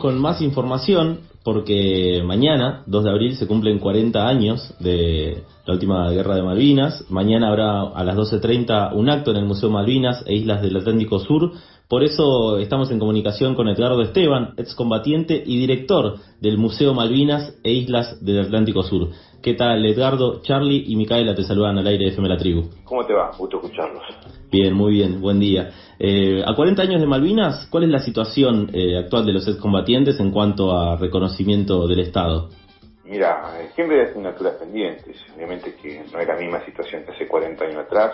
con más información porque mañana, 2 de abril, se cumplen 40 años de la última guerra de Malvinas. Mañana habrá a las 12.30 un acto en el Museo Malvinas e Islas del Atlántico Sur. Por eso estamos en comunicación con Edgardo Esteban, excombatiente y director del Museo Malvinas e Islas del Atlántico Sur. ¿Qué tal, Edgardo? Charlie y Micaela te saludan al aire de FM La Tribu. ¿Cómo te va? Gusto escucharlos. Bien, muy bien, buen día. Eh, a 40 años de Malvinas, ¿cuál es la situación eh, actual de los excombatientes en cuanto a reconocimiento del Estado? Mira, eh, siempre hay asignaturas pendientes. Obviamente que no es la misma situación que hace 40 años atrás.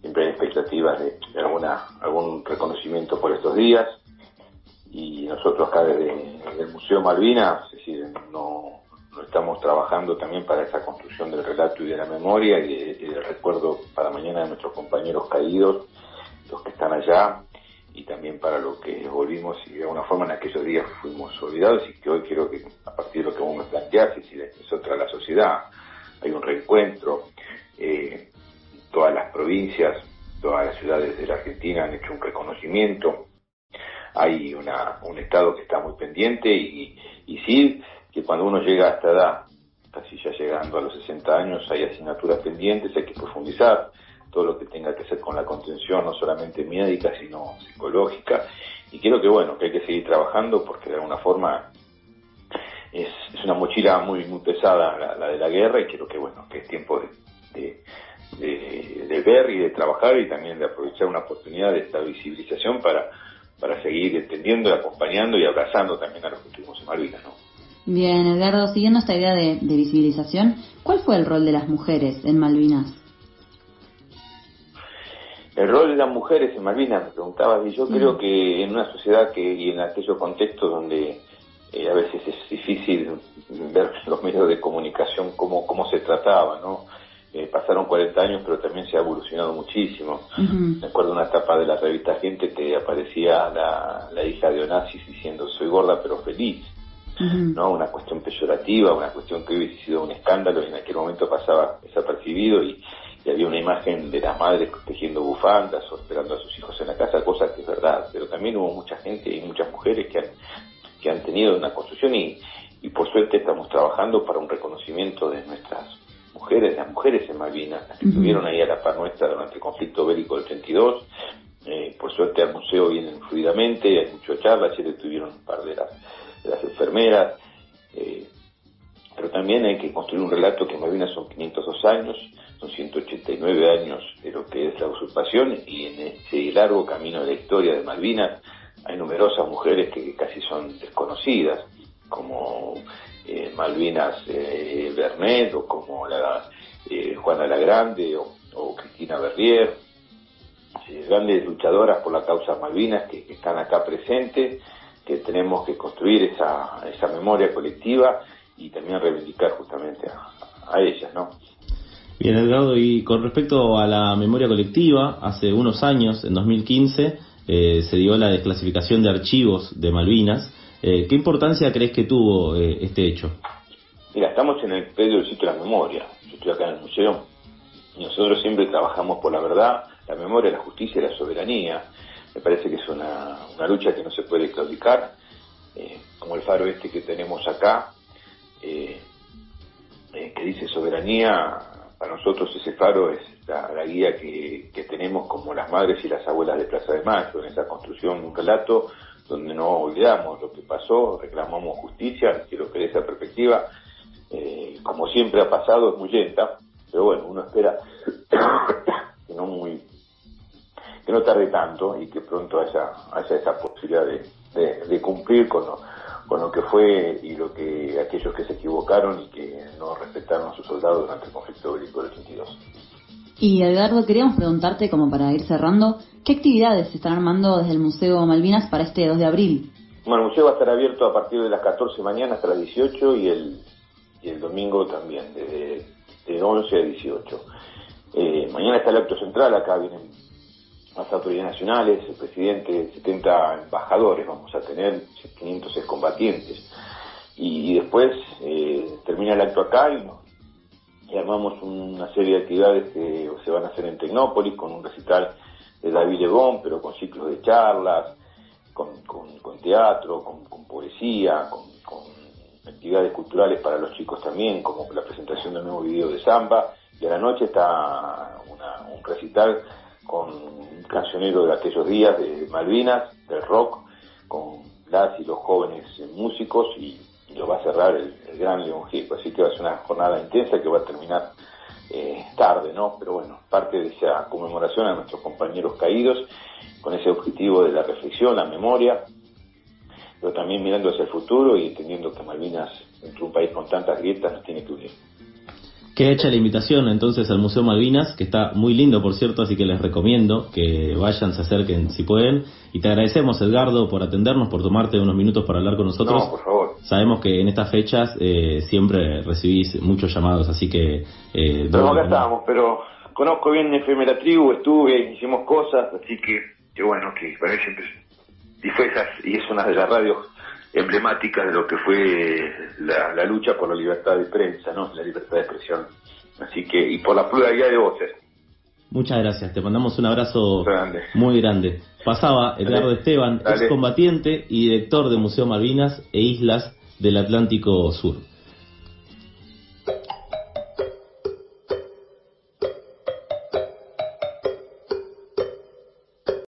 Siempre hay expectativas de, alguna, algún reconocimiento por estos días. Y nosotros acá desde, el Museo Malvinas, es decir, no, estamos trabajando también para esa construcción del relato y de la memoria y, del recuerdo para mañana de nuestros compañeros caídos, los que están allá, y también para lo que volvimos y de alguna forma en aquellos días fuimos olvidados y que hoy quiero que a partir de lo que vos me planteás, y es otra la sociedad, hay un reencuentro, eh, todas las provincias, todas las ciudades de la Argentina han hecho un reconocimiento, hay una, un Estado que está muy pendiente y, y sí, que cuando uno llega a esta edad, casi ya llegando a los 60 años, hay asignaturas pendientes, hay que profundizar todo lo que tenga que hacer con la contención, no solamente médica, sino psicológica. Y creo que bueno, que hay que seguir trabajando porque de alguna forma es, una mochila muy muy pesada la, de la guerra y creo que bueno, que es tiempo de, de, ver y de trabajar y también de aprovechar una oportunidad de esta visibilización para, para seguir entendiendo, acompañando y abrazando también a los que estuvimos en Malvinas, ¿no? Bien, Edgardo, siguiendo esta idea de, visibilización, ¿cuál fue el rol de las mujeres en Malvinas? El rol de las mujeres en Malvinas, me preguntabas, y yo mm. creo que en una sociedad que y en aquellos contextos donde eh, a veces es difícil ver los medios de comunicación cómo, cómo se trataba, ¿no? Eh, pasaron 40 años, pero también se ha evolucionado muchísimo. Me acuerdo una etapa de la revista Gente que aparecía la, la hija de Onassis diciendo, soy gorda pero feliz. ¿no? Una cuestión peyorativa, una cuestión que hubiese sido un escándalo y en aquel momento pasaba desapercibido y, había una imagen de las madres tejiendo bufandas o esperando a sus hijos en la casa, cosa que es verdad, pero también hubo mucha gente y muchas mujeres que han, que han tenido una construcción y, y por suerte estamos trabajando para un reconocimiento de nuestras mujeres, las mujeres en Malvinas, las que estuvieron ahí a la par nuestra durante el conflicto bélico del 32. Eh, por suerte al museo vienen fluidamente, hay muchas charlas, ayer tuvieron un par de las las enfermeras, eh, pero también hay que construir un relato que Malvinas son 502 años, son 189 años de lo que es la usurpación y en ese largo camino de la historia de Malvinas hay numerosas mujeres que casi son desconocidas, como eh, Malvinas eh, Bernet o como la, eh, Juana la Grande o, Cristina Berrier, grandes luchadoras por la causa Malvinas que están acá presentes que tenemos que construir esa, esa memoria colectiva y también reivindicar justamente a, ellas, ¿no? Bien, Edgardo, y con respecto a la memoria colectiva, hace unos años, en 2015, eh, se dio la desclasificación de archivos de Malvinas. Eh, ¿Qué importancia crees que tuvo eh, este hecho? Mira, estamos en el predio del sitio de la memoria. Yo estoy acá en el museo y nosotros siempre trabajamos por la verdad, la memoria, la justicia y la soberanía. Me parece que es una, lucha que no se puede claudicar, eh, como el faro este que tenemos acá, eh, eh, que dice soberanía, para nosotros ese faro es la, guía que, tenemos como las madres y las abuelas de Plaza de Mayo, en esa construcción, un relato donde no olvidamos lo que pasó, reclamamos justicia, quiero que de esa perspectiva, como siempre ha pasado, es muy lenta, pero bueno, uno espera que no muy que no tarde tanto y que pronto haya, haya esa posibilidad de, cumplir con lo, con lo que fue y lo que aquellos que se equivocaron y que no respetaron a sus soldados durante el conflicto bélico del 82. Y Edgardo, queríamos preguntarte, como para ir cerrando, ¿qué actividades se están armando desde el Museo Malvinas para este 2 de abril? Bueno, el museo va a estar abierto a partir de las 14 mañana hasta las 18 y el, y el domingo también, desde de 11 a 18. Eh, mañana está el acto central, acá vienen las autoridades nacionales, el presidente, 70 embajadores, vamos a tener 506 combatientes. Y, después eh, termina el acto acá y, armamos una serie de actividades que se van a hacer en Tecnópolis con un recital de David Lebón, pero con ciclos de charlas, con, con teatro, con, poesía, con, actividades culturales para los chicos también, como la presentación del nuevo video de samba, y a la noche está un recital con un cancionero de aquellos días de Malvinas, del rock, con las y los jóvenes músicos y, lo va a cerrar el, gran León así que va a ser una jornada intensa que va a terminar eh, tarde, ¿no? Pero bueno, parte de esa conmemoración a nuestros compañeros caídos, con ese objetivo de la reflexión, la memoria, pero también mirando hacia el futuro y entendiendo que Malvinas, entre un país con tantas grietas, nos tiene que unir. Queda hecha la invitación entonces al Museo Malvinas, que está muy lindo por cierto, así que les recomiendo que vayan, se acerquen si pueden. Y te agradecemos Edgardo por atendernos, por tomarte unos minutos para hablar con nosotros. No, por favor. Sabemos que en estas fechas eh, siempre recibís muchos llamados, así que... Eh, pero acá estamos, pero conozco bien Efemera Tribu, estuve, hicimos cosas, así que, qué bueno, que para mí siempre... Y, fue y es una de las radios emblemática de lo que fue la, lucha por la libertad de prensa, ¿no? La libertad de expresión. Así que, y por la pluralidad de voces. Muchas gracias, te mandamos un abrazo muy grande. Pasaba Edgardo Esteban, excombatiente y director de Museo Malvinas e Islas del Atlántico Sur.